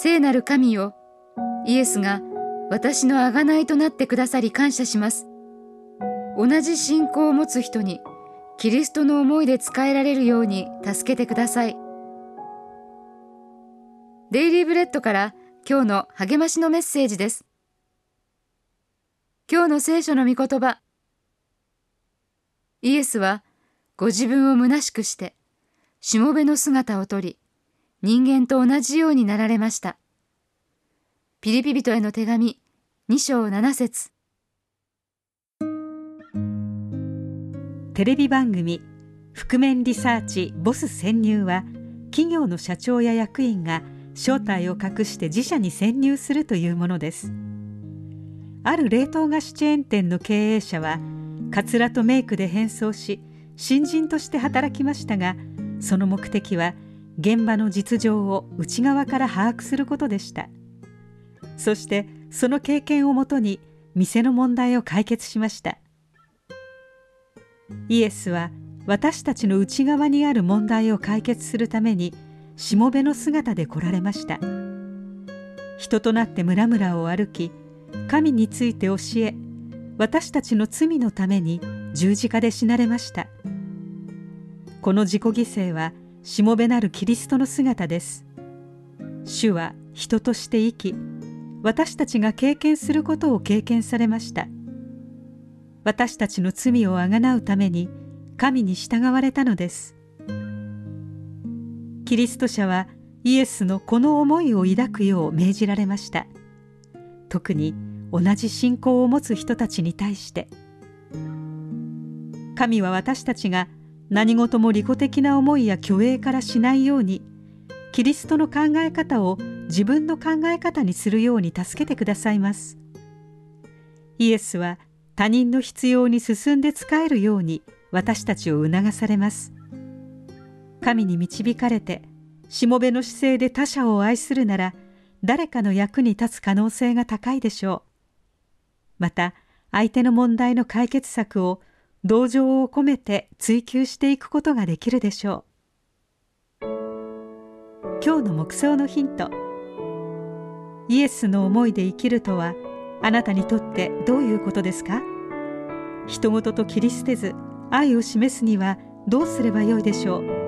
聖なる神よイエスが私の贖いとなってくださり感謝します。同じ信仰を持つ人にキリストの思いで使えられるように助けてください。デイリーブレッドから今日の励ましのメッセージです。今日の聖書の御言葉。イエスはご自分を虚しくしてしもべの姿をとり人間と同じようになられました。ピリピ人への手紙2章7節テレビ番組覆面リサーチボス潜入は企業の社長や役員が正体を隠して自社に潜入するというものですある冷凍菓子チェーン店の経営者はカツラとメイクで変装し新人として働きましたがその目的は現場の実情を内側から把握することでした。そしてその経験をもとに店の問題を解決しました。イエスは私たちの内側にある問題を解決するためにしもべの姿で来られました。人となって村々を歩き神について教え私たちの罪のために十字架で死なれました。この自己犠牲はしもべなるキリストの姿です。主は人として生き私たちが経験することを経験されました。私たちの罪をあがなうために神に従われたのです。キリスト者はイエスのこの思いを抱くよう命じられました。特に同じ信仰を持つ人たちに対して。神は私たちが何事も利己的な思いや虚栄からしないようにキリストの考え方を自分の考え方にするように助けてくださいます。イエスは他人の必要に進んで仕えるように私たちを促されます。神に導かれてしもべの姿勢で他者を愛するなら誰かの役に立つ可能性が高いでしょう。また相手の問題の解決策を同情を込めて追求していくことができるでしょう。今日の目想のヒント。イエスの思いで生きるとはあなたにとってどういうことですか？人事と切り捨てず愛を示すにはどうすればよいでしょう？